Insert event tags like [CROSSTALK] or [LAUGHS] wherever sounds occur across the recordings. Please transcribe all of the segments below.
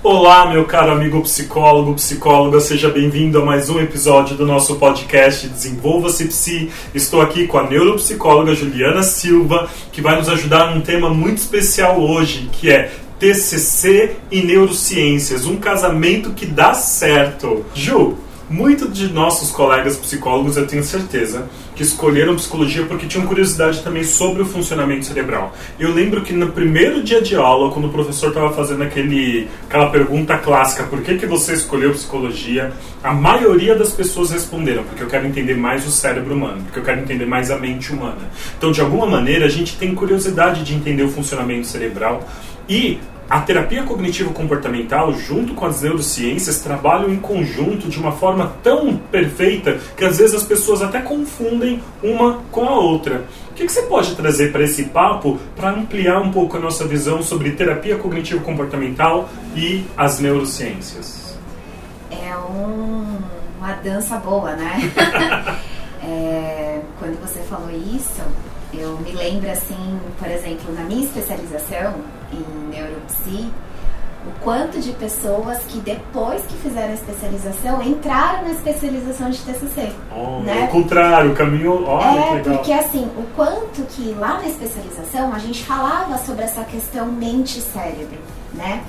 Olá, meu caro amigo psicólogo, psicóloga, seja bem-vindo a mais um episódio do nosso podcast Desenvolva-se Psi. Estou aqui com a neuropsicóloga Juliana Silva, que vai nos ajudar num tema muito especial hoje, que é TCC e neurociências, um casamento que dá certo. Ju, Muitos de nossos colegas psicólogos, eu tenho certeza, que escolheram psicologia porque tinham curiosidade também sobre o funcionamento cerebral. Eu lembro que no primeiro dia de aula, quando o professor estava fazendo aquele, aquela pergunta clássica, por que, que você escolheu psicologia? A maioria das pessoas responderam, porque eu quero entender mais o cérebro humano, porque eu quero entender mais a mente humana. Então, de alguma maneira, a gente tem curiosidade de entender o funcionamento cerebral e a terapia cognitivo-comportamental, junto com as neurociências, trabalham em conjunto de uma forma tão perfeita que às vezes as pessoas até confundem uma com a outra. O que, você pode trazer para esse papo para ampliar um pouco a nossa visão sobre terapia cognitivo-comportamental e as neurociências? É um, uma dança boa, né? [LAUGHS] é, quando você falou isso, eu me lembro assim, por exemplo, na minha especialização em neuropsi, o quanto de pessoas que depois que fizeram a especialização entraram na especialização de TCC. Oh, né? O contrário, o caminho. É, porque assim, o quanto que lá na especialização a gente falava sobre essa questão mente-cérebro, né?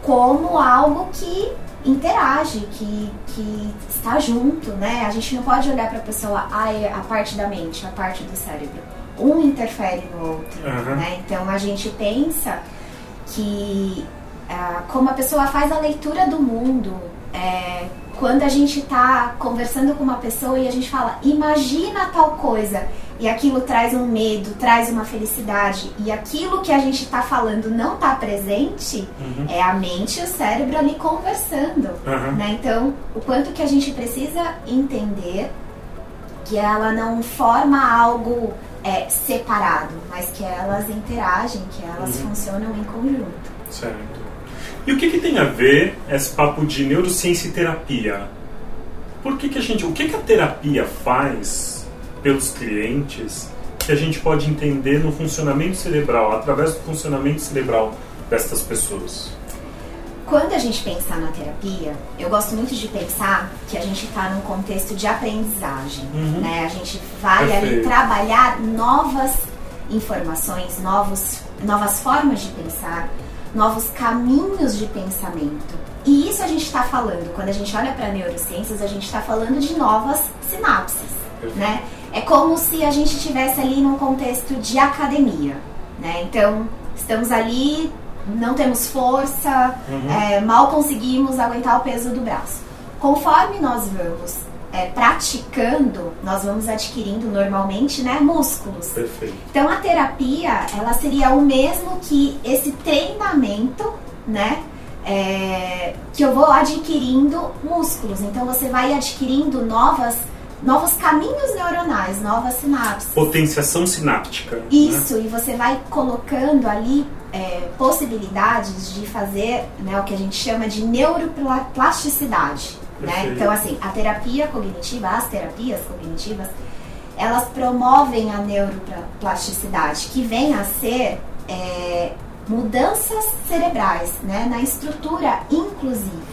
Como algo que interage, que, que está junto, né? A gente não pode olhar para a pessoa, ah, a parte da mente, a parte do cérebro um interfere no outro. Uhum. Né? Então a gente pensa que ah, como a pessoa faz a leitura do mundo, é, quando a gente está conversando com uma pessoa e a gente fala, imagina tal coisa, e aquilo traz um medo, traz uma felicidade, e aquilo que a gente está falando não está presente, uhum. é a mente e o cérebro ali conversando. Uhum. Né? Então, o quanto que a gente precisa entender que ela não forma algo é, separado, mas que elas interagem, que elas uhum. funcionam em conjunto. Certo. E o que, que tem a ver esse papo de neurociência e terapia? Por que, que a gente, o que, que a terapia faz pelos clientes que a gente pode entender no funcionamento cerebral, através do funcionamento cerebral destas pessoas? Quando a gente pensar na terapia, eu gosto muito de pensar que a gente está num contexto de aprendizagem, uhum. né? A gente vai Perfeito. ali trabalhar novas informações, novos, novas formas de pensar, novos caminhos de pensamento. E isso a gente está falando, quando a gente olha para neurociências, a gente está falando de novas sinapses, Perfeito. né? É como se a gente estivesse ali num contexto de academia, né? Então, estamos ali não temos força, uhum. é, mal conseguimos aguentar o peso do braço. Conforme nós vamos é, praticando, nós vamos adquirindo normalmente né, músculos. Perfeito. Então a terapia ela seria o mesmo que esse treinamento, né? É, que eu vou adquirindo músculos. Então você vai adquirindo novas novos caminhos neuronais, novas sinapses. Potenciação sináptica. Né? Isso, né? e você vai colocando ali é, possibilidades de fazer né, o que a gente chama de neuroplasticidade. Né? Então, assim, a terapia cognitiva, as terapias cognitivas, elas promovem a neuroplasticidade, que vem a ser é, mudanças cerebrais né, na estrutura, inclusive.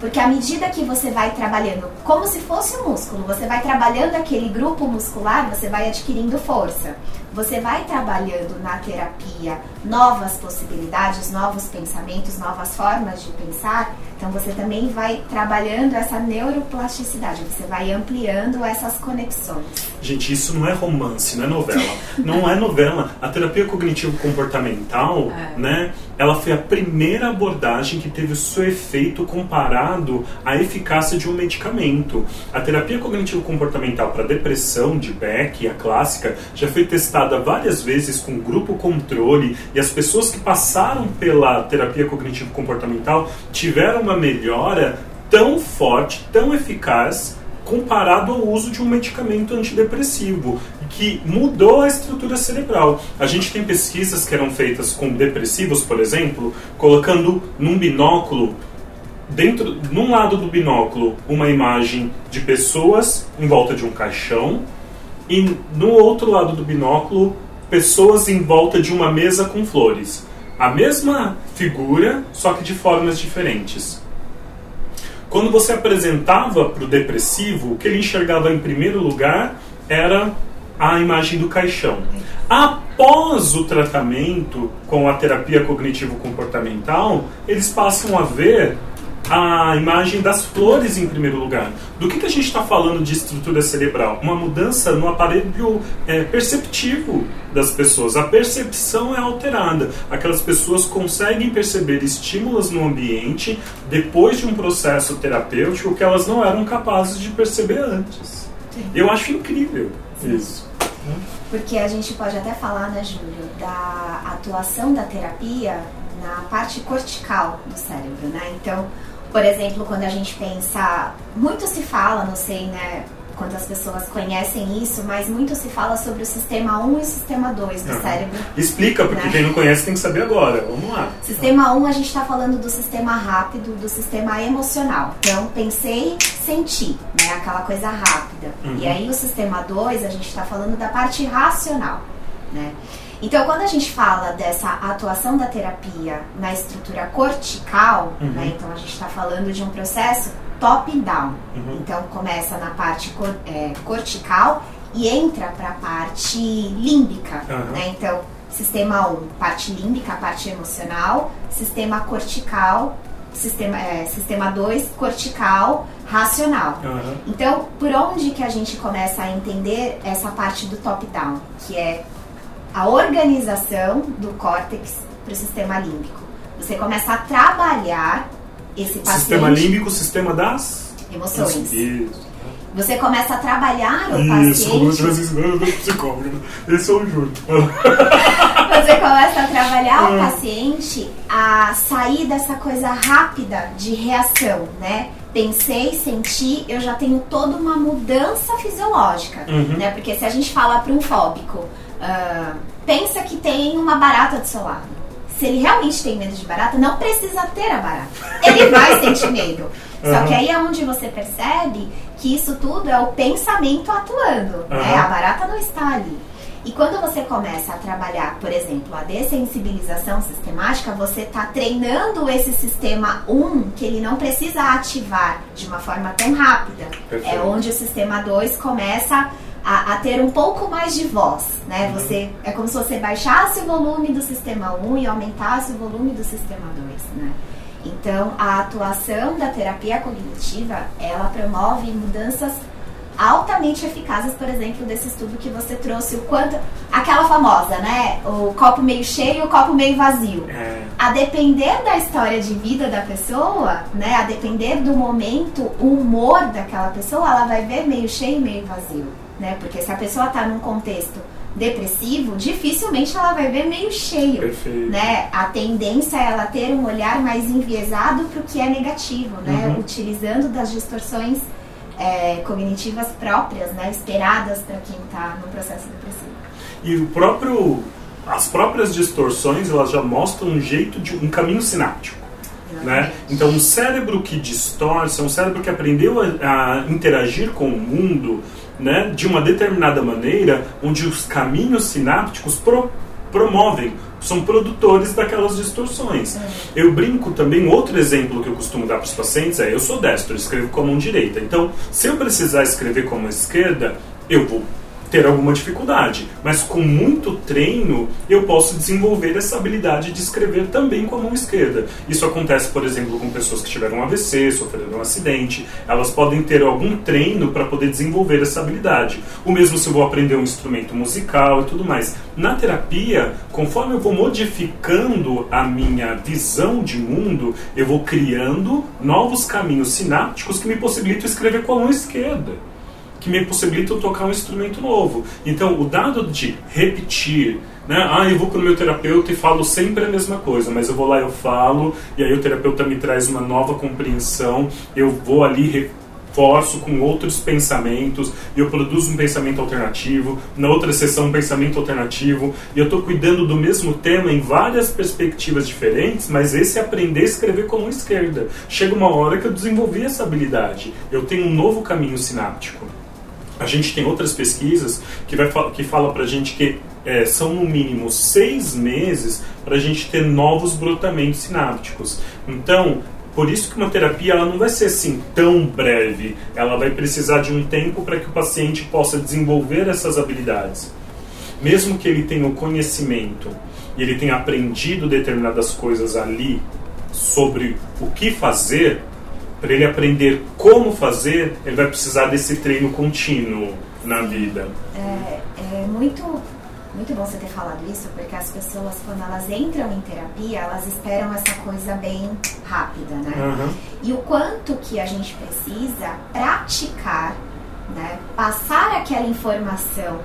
Porque à medida que você vai trabalhando, como se fosse um músculo, você vai trabalhando aquele grupo muscular, você vai adquirindo força. Você vai trabalhando na terapia novas possibilidades, novos pensamentos, novas formas de pensar. Então você também vai trabalhando essa neuroplasticidade, você vai ampliando essas conexões. Gente, isso não é romance, não é novela. [LAUGHS] não é novela. A terapia cognitivo-comportamental, é. né? Ela foi a primeira abordagem que teve o seu efeito comparado à eficácia de um medicamento. A terapia cognitivo-comportamental para depressão de Beck, a clássica, já foi testada várias vezes com grupo controle e as pessoas que passaram pela terapia cognitivo-comportamental tiveram uma melhora tão forte, tão eficaz comparado ao uso de um medicamento antidepressivo que mudou a estrutura cerebral. A gente tem pesquisas que eram feitas com depressivos, por exemplo, colocando num binóculo dentro, num lado do binóculo, uma imagem de pessoas em volta de um caixão e no outro lado do binóculo, pessoas em volta de uma mesa com flores. a mesma figura, só que de formas diferentes. Quando você apresentava para o depressivo, o que ele enxergava em primeiro lugar era a imagem do caixão. Após o tratamento com a terapia cognitivo-comportamental, eles passam a ver a imagem das flores em primeiro lugar. Do que, que a gente está falando de estrutura cerebral? Uma mudança no aparelho é, perceptivo das pessoas. A percepção é alterada. Aquelas pessoas conseguem perceber estímulos no ambiente depois de um processo terapêutico que elas não eram capazes de perceber antes. Sim. Eu acho incrível Sim. isso. Porque a gente pode até falar, né, Júlio, da atuação da terapia na parte cortical do cérebro, né? Então, por exemplo, quando a gente pensa, muito se fala, não sei, né, quantas pessoas conhecem isso, mas muito se fala sobre o sistema 1 e o sistema 2 do cérebro. Explica, porque né? quem não conhece tem que saber agora. Vamos lá. Sistema 1, a gente está falando do sistema rápido, do sistema emocional. Então, pensei, senti, né? Aquela coisa rápida. Uhum. E aí, o sistema 2, a gente está falando da parte racional, né? Então, quando a gente fala dessa atuação da terapia na estrutura cortical, uhum. né, então a gente está falando de um processo top-down. Uhum. Então, começa na parte cor, é, cortical e entra para a parte límbica. Uhum. Né? Então, sistema 1, parte límbica, parte emocional, sistema cortical, sistema, é, sistema 2, cortical, racional. Então, por onde que a gente começa a entender essa parte do top-down, que é a organização do córtex para o sistema límbico. Você começa a trabalhar esse paciente. Sistema límbico, sistema das emoções. Isso. Você começa a trabalhar o Isso, paciente. Isso, psicólogo. Esse é o juro. Você começa a trabalhar o ah. paciente a sair dessa coisa rápida de reação, né? Pensei, senti, eu já tenho toda uma mudança fisiológica, uhum. né? Porque se a gente fala para um fóbico, uh, pensa que tem uma barata do seu lado. Se ele realmente tem medo de barata, não precisa ter a barata. Ele vai [LAUGHS] sentir medo. Uhum. Só que aí é onde você percebe que isso tudo é o pensamento atuando. Uhum. Né? A barata não está ali. E quando você começa a trabalhar, por exemplo, a dessensibilização sistemática, você está treinando esse sistema 1 que ele não precisa ativar de uma forma tão rápida. Perfeito. É onde o sistema 2 começa a, a, ter um pouco mais de voz, né? Uhum. Você é como se você baixasse o volume do sistema 1 e aumentasse o volume do sistema 2, né? Então, a atuação da terapia cognitiva, ela promove mudanças altamente eficazes, por exemplo, desse estudo que você trouxe, o quanto aquela famosa, né, o copo meio cheio e o copo meio vazio. É. A depender da história de vida da pessoa, né, a depender do momento, o humor daquela pessoa, ela vai ver meio cheio e meio vazio né? Porque se a pessoa está num contexto depressivo, dificilmente ela vai ver meio cheio, Perfeito. né? A tendência é ela ter um olhar mais enviesado para o que é negativo, né? Uhum. Utilizando das distorções é, cognitivas próprias, né? Esperadas para quem está no processo depressivo. E o próprio, as próprias distorções, elas já mostram um jeito de um caminho sináptico. Né? Então, um cérebro que distorce, um cérebro que aprendeu a, a interagir com o mundo, né, de uma determinada maneira, onde os caminhos sinápticos pro, promovem, são produtores daquelas distorções. Eu brinco também, outro exemplo que eu costumo dar para os pacientes é: eu sou destro, escrevo com a mão direita. Então, se eu precisar escrever com a mão esquerda, eu vou ter alguma dificuldade, mas com muito treino eu posso desenvolver essa habilidade de escrever também com a mão esquerda. Isso acontece, por exemplo, com pessoas que tiveram um AVC, sofreram um acidente, elas podem ter algum treino para poder desenvolver essa habilidade. O mesmo se eu vou aprender um instrumento musical e tudo mais. Na terapia, conforme eu vou modificando a minha visão de mundo, eu vou criando novos caminhos sinápticos que me possibilitam escrever com a mão esquerda que me possibilitam tocar um instrumento novo. Então, o dado de repetir, né? Ah, eu vou para o meu terapeuta e falo sempre a mesma coisa, mas eu vou lá eu falo, e aí o terapeuta me traz uma nova compreensão, eu vou ali reforço com outros pensamentos, e eu produzo um pensamento alternativo, na outra sessão um pensamento alternativo, e eu estou cuidando do mesmo tema em várias perspectivas diferentes, mas esse é aprender a escrever com a mão esquerda. Chega uma hora que eu desenvolvi essa habilidade, eu tenho um novo caminho sináptico. A gente tem outras pesquisas que, vai, que fala para a gente que é, são no mínimo seis meses para a gente ter novos brotamentos sinápticos. Então, por isso que uma terapia ela não vai ser assim tão breve. Ela vai precisar de um tempo para que o paciente possa desenvolver essas habilidades. Mesmo que ele tenha o conhecimento e ele tenha aprendido determinadas coisas ali sobre o que fazer, para ele aprender como fazer, ele vai precisar desse treino contínuo na vida. É, é muito muito bom você ter falado isso, porque as pessoas, quando elas entram em terapia, elas esperam essa coisa bem rápida, né? Uhum. E o quanto que a gente precisa praticar, né? Passar aquela informação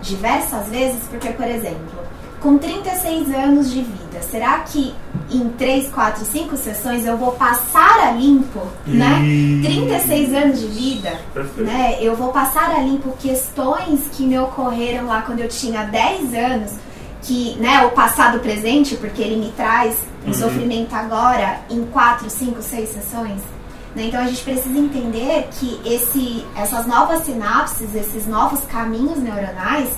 diversas vezes, porque, por exemplo, com 36 anos de vida, será que em 3, 4, 5 sessões eu vou passar a limpo, né? 36 anos de vida, Perfeito. né? Eu vou passar a limpo questões que me ocorreram lá quando eu tinha 10 anos, que, né, o passado presente, porque ele me traz um uhum. sofrimento agora em 4, 5, 6 sessões. Né? Então a gente precisa entender que esse, essas novas sinapses, esses novos caminhos neuronais,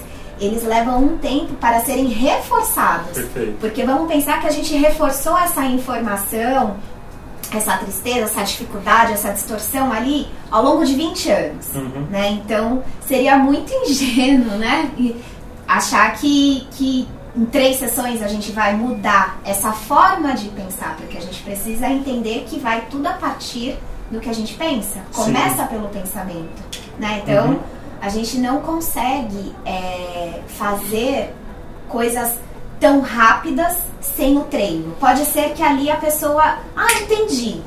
eles levam um tempo para serem reforçados. Perfeito. Porque vamos pensar que a gente reforçou essa informação, essa tristeza, essa dificuldade, essa distorção ali ao longo de 20 anos. Uhum. Né? Então seria muito ingênuo né? achar que, que em três sessões a gente vai mudar essa forma de pensar, porque a gente precisa entender que vai tudo a partir do que a gente pensa. Começa Sim. pelo pensamento. Né? Então. Uhum a gente não consegue é, fazer coisas tão rápidas sem o treino. Pode ser que ali a pessoa, ah, entendi.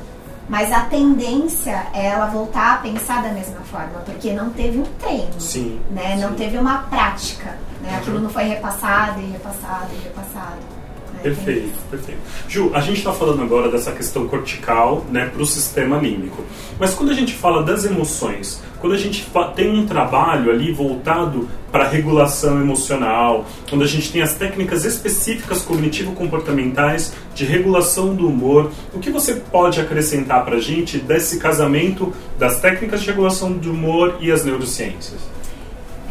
Mas a tendência é ela voltar a pensar da mesma forma, porque não teve um treino, sim, né? Não teve uma prática, né? Uhum. Aquilo não foi repassado e repassado e repassado. Perfeito, perfeito. Ju, a gente está falando agora dessa questão cortical né, para o sistema límbico. Mas quando a gente fala das emoções, quando a gente tem um trabalho ali voltado para a regulação emocional, quando a gente tem as técnicas específicas cognitivo-comportamentais de regulação do humor, o que você pode acrescentar para a gente desse casamento das técnicas de regulação do humor e as neurociências?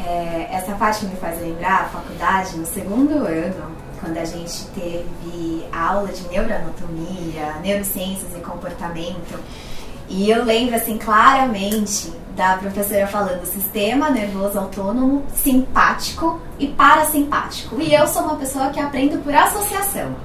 É, essa parte me faz lembrar a faculdade, no segundo ano, quando a gente teve aula de neuroanatomia, neurociências e comportamento. E eu lembro assim claramente da professora falando sistema nervoso autônomo, simpático e parasimpático. E eu sou uma pessoa que aprendo por associação.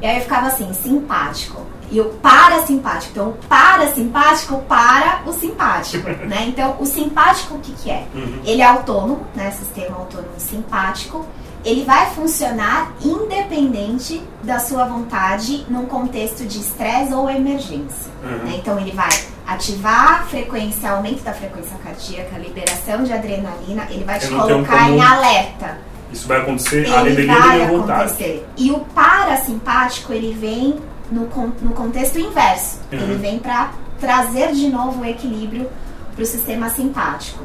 E aí eu ficava assim, simpático. E o parasimpático. Então, o parasimpático para o simpático, né? Então, o simpático o que, que é? Uhum. Ele é autônomo, né? Sistema autônomo simpático ele vai funcionar independente da sua vontade num contexto de estresse ou emergência. Uhum. Né? Então ele vai ativar a frequência, aumento da frequência cardíaca, liberação de adrenalina, ele vai te colocar em alerta. Isso vai acontecer ele além vai acontecer. E o parasimpático ele vem no, no contexto inverso. Uhum. Ele vem para trazer de novo o equilíbrio para o sistema simpático.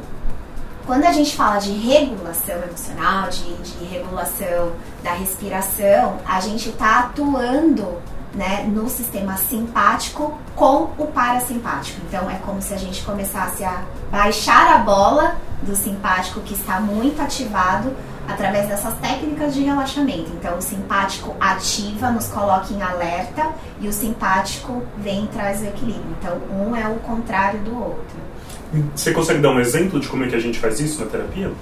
Quando a gente fala de regulação emocional, de, de regulação da respiração, a gente está atuando né, no sistema simpático com o parasimpático. Então é como se a gente começasse a baixar a bola do simpático que está muito ativado através dessas técnicas de relaxamento. Então o simpático ativa, nos coloca em alerta e o simpático vem e traz o equilíbrio. Então um é o contrário do outro. Você consegue dar um exemplo de como é que a gente faz isso na terapia?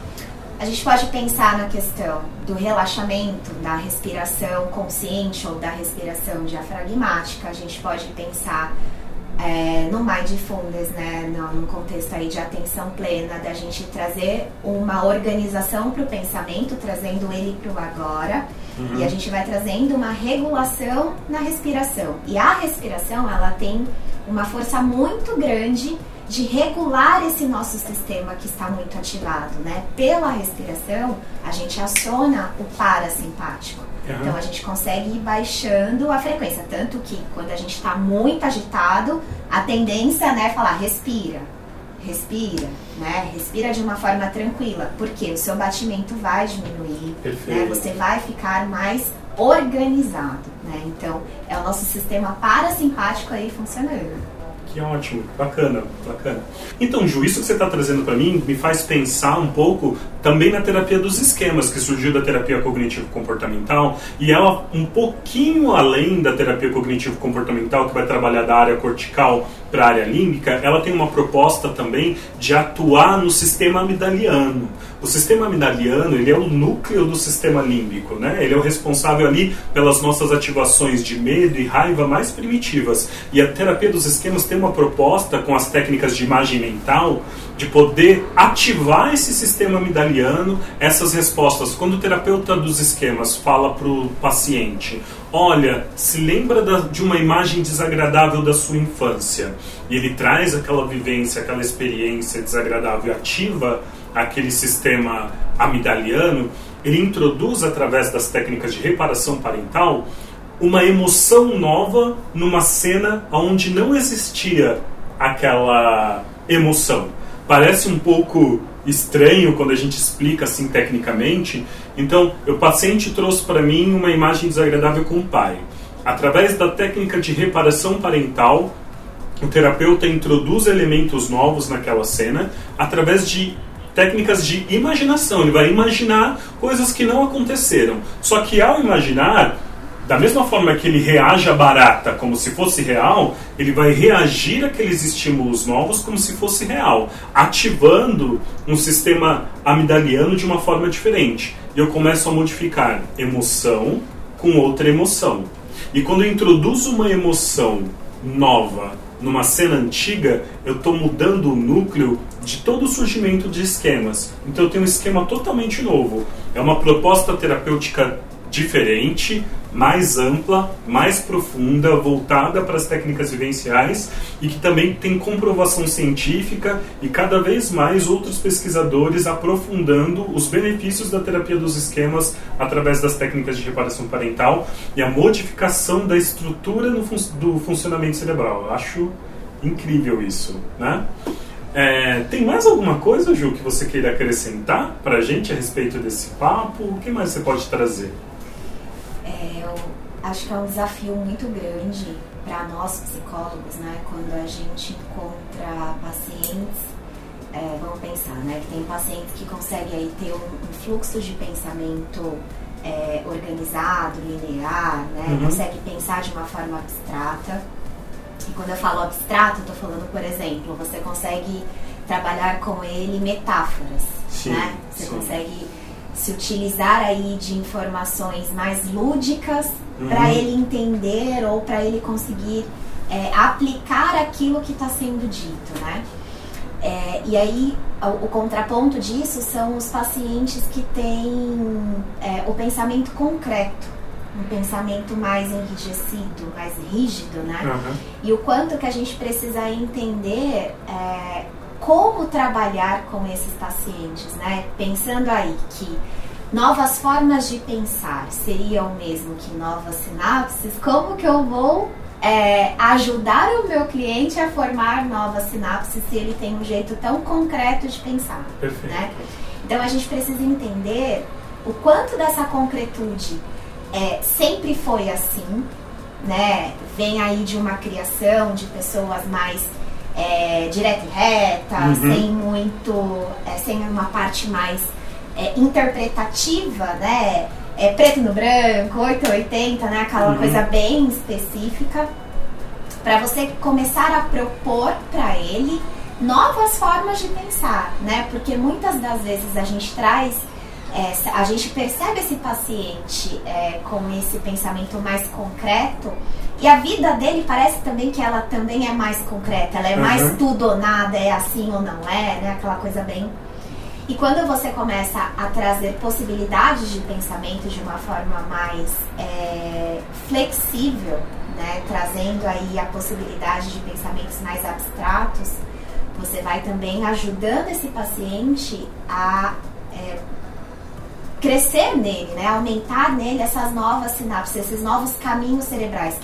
A gente pode pensar na questão do relaxamento, da respiração consciente ou da respiração diafragmática. A gente pode pensar é, no mindfulness, né, no, no, contexto aí de atenção plena, da gente trazer uma organização para o pensamento, trazendo ele para o agora, uhum. e a gente vai trazendo uma regulação na respiração. E a respiração, ela tem uma força muito grande de regular esse nosso sistema que está muito ativado, né? Pela respiração, a gente aciona o parasimpático. Uhum. Então a gente consegue ir baixando a frequência, tanto que quando a gente está muito agitado, a tendência né, é falar respira, respira, né? Respira de uma forma tranquila, porque o seu batimento vai diminuir, né? Você vai ficar mais organizado, né? Então é o nosso sistema parasimpático aí funcionando. Que ótimo, bacana, bacana. Então, Ju, isso que você está trazendo para mim me faz pensar um pouco também na terapia dos esquemas, que surgiu da terapia cognitivo-comportamental, e ela um pouquinho além da terapia cognitivo-comportamental, que vai trabalhar da área cortical para a área límbica, ela tem uma proposta também de atuar no sistema amidaliano. O sistema amidaliano ele é o núcleo do sistema límbico, né? Ele é o responsável ali pelas nossas ativações de medo e raiva mais primitivas. E a terapia dos esquemas tem uma proposta com as técnicas de imagem mental de poder ativar esse sistema amidaliano, essas respostas. Quando o terapeuta dos esquemas fala para o paciente, olha, se lembra da, de uma imagem desagradável da sua infância, e ele traz aquela vivência, aquela experiência desagradável ativa aquele sistema amidaliano, ele introduz através das técnicas de reparação parental uma emoção nova numa cena onde não existia aquela emoção. Parece um pouco estranho quando a gente explica assim tecnicamente. Então, o paciente trouxe para mim uma imagem desagradável com o pai. Através da técnica de reparação parental, o terapeuta introduz elementos novos naquela cena através de técnicas de imaginação. Ele vai imaginar coisas que não aconteceram. Só que ao imaginar, da mesma forma que ele reage à barata como se fosse real, ele vai reagir àqueles estímulos novos como se fosse real, ativando um sistema amidaliano de uma forma diferente. E eu começo a modificar emoção com outra emoção. E quando eu introduzo uma emoção nova numa cena antiga, eu estou mudando o núcleo de todo o surgimento de esquemas. Então eu tenho um esquema totalmente novo. É uma proposta terapêutica diferente, mais ampla, mais profunda, voltada para as técnicas vivenciais e que também tem comprovação científica e cada vez mais outros pesquisadores aprofundando os benefícios da terapia dos esquemas através das técnicas de reparação parental e a modificação da estrutura fun do funcionamento cerebral. Eu acho incrível isso, né? É, tem mais alguma coisa, Ju, que você queira acrescentar para a gente a respeito desse papo? O que mais você pode trazer? É, eu acho que é um desafio muito grande para nós psicólogos, né? Quando a gente encontra pacientes, é, vamos pensar, né? Que tem pacientes que conseguem aí ter um, um fluxo de pensamento é, organizado, linear, né? Uhum. Consegue pensar de uma forma abstrata. E quando eu falo abstrato, eu tô falando, por exemplo, você consegue trabalhar com ele metáforas, sim, né? Você sim. consegue se utilizar aí de informações mais lúdicas uhum. para ele entender ou para ele conseguir é, aplicar aquilo que está sendo dito, né? É, e aí o, o, contraponto disso são os pacientes que têm é, o pensamento concreto, um pensamento mais enrijecido, mais rígido, né? Uhum. E o quanto que a gente precisa entender é, como trabalhar com esses pacientes, né? Pensando aí que novas formas de pensar seriam o mesmo que novas sinapses, como que eu vou é, ajudar o meu cliente a formar novas sinapses se ele tem um jeito tão concreto de pensar, Perfeito. né? Então a gente precisa entender o quanto dessa concretude é, sempre foi assim, né? Vem aí de uma criação de pessoas mais é, direta e reta, uhum. sem muito, é, sem uma parte mais é, interpretativa, né? É preto no branco, 880, né? Aquela uhum. coisa bem específica, para você começar a propor para ele novas formas de pensar, né? Porque muitas das vezes a gente traz é, a gente percebe esse paciente é, com esse pensamento mais concreto e a vida dele parece também que ela também é mais concreta, ela é uhum. mais tudo ou nada, é assim ou não é, né? Aquela coisa bem. E quando você começa a trazer possibilidades de pensamento de uma forma mais é, flexível, né? Trazendo aí a possibilidade de pensamentos mais abstratos, você vai também ajudando esse paciente a é, crescer nele, né? Aumentar nele essas novas sinapses, esses novos caminhos cerebrais.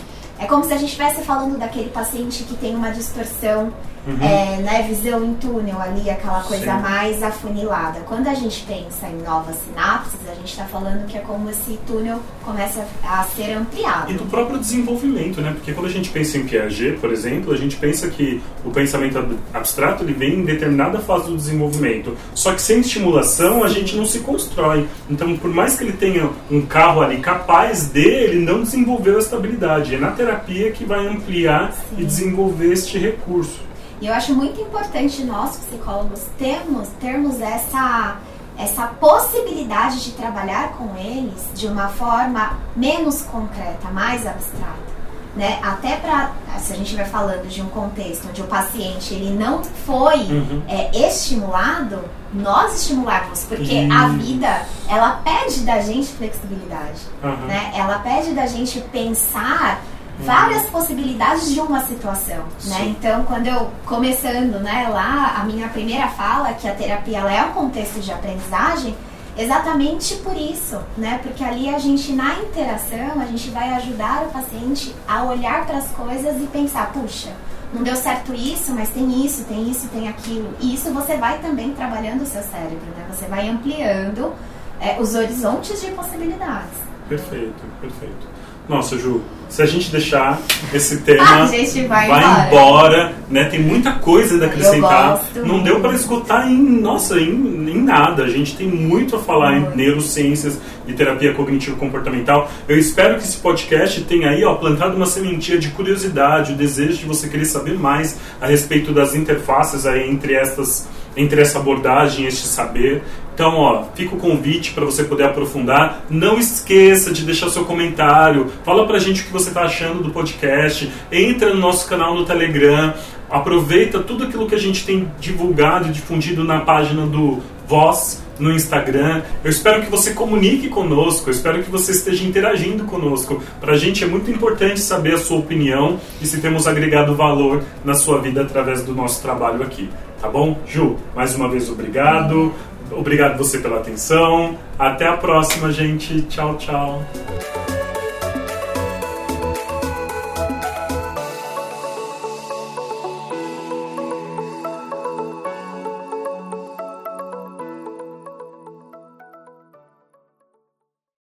É como se a gente estivesse falando daquele paciente que tem uma distorção uhum. é, né, visão em túnel ali, aquela coisa Sim. mais afunilada. Quando a gente pensa em novas sinapses, a gente está falando que é como esse túnel começa a ser ampliado. E do próprio desenvolvimento, né? Porque quando a gente pensa em Piaget, por exemplo, a gente pensa que o pensamento abstrato ele vem em determinada fase do desenvolvimento. Só que sem estimulação a gente não se constrói. Então, por mais que ele tenha um carro ali capaz de, ele não desenvolveu a estabilidade. É na terapia que vai ampliar Sim. e desenvolver este recurso. E eu acho muito importante nós, psicólogos, termos, termos essa, essa possibilidade de trabalhar com eles de uma forma menos concreta, mais abstrata. Né? Até para, se a gente vai falando de um contexto onde o paciente ele não foi uhum. é, estimulado, nós estimularmos, porque uhum. a vida ela pede da gente flexibilidade, uhum. né? Ela pede da gente pensar várias possibilidades de uma situação, né? Então, quando eu começando, né, lá a minha primeira fala que a terapia ela é um contexto de aprendizagem, exatamente por isso, né? Porque ali a gente na interação, a gente vai ajudar o paciente a olhar para as coisas e pensar, puxa, não deu certo isso, mas tem isso, tem isso, tem aquilo. E isso você vai também trabalhando o seu cérebro, né? Você vai ampliando é, os horizontes de possibilidades. Perfeito, perfeito. Nossa, Ju, se a gente deixar esse tema [LAUGHS] a gente vai, vai embora. embora. né? Tem muita coisa a acrescentar. Não deu para esgotar em, nossa, em, em, nada. A gente tem muito a falar muito. em neurociências e terapia cognitivo comportamental. Eu espero que esse podcast tenha aí, ó, plantado uma sementinha de curiosidade, o desejo de você querer saber mais a respeito das interfaces aí entre estas entre essa abordagem, este saber. Então, ó, fica o convite para você poder aprofundar. Não esqueça de deixar seu comentário. Fala pra gente o que você está achando do podcast. Entra no nosso canal no Telegram. Aproveita tudo aquilo que a gente tem divulgado e difundido na página do Voz no Instagram. Eu espero que você comunique conosco, eu espero que você esteja interagindo conosco. Para a gente é muito importante saber a sua opinião e se temos agregado valor na sua vida através do nosso trabalho aqui. Tá bom? Ju, mais uma vez obrigado. Obrigado você pela atenção. Até a próxima, gente. Tchau, tchau.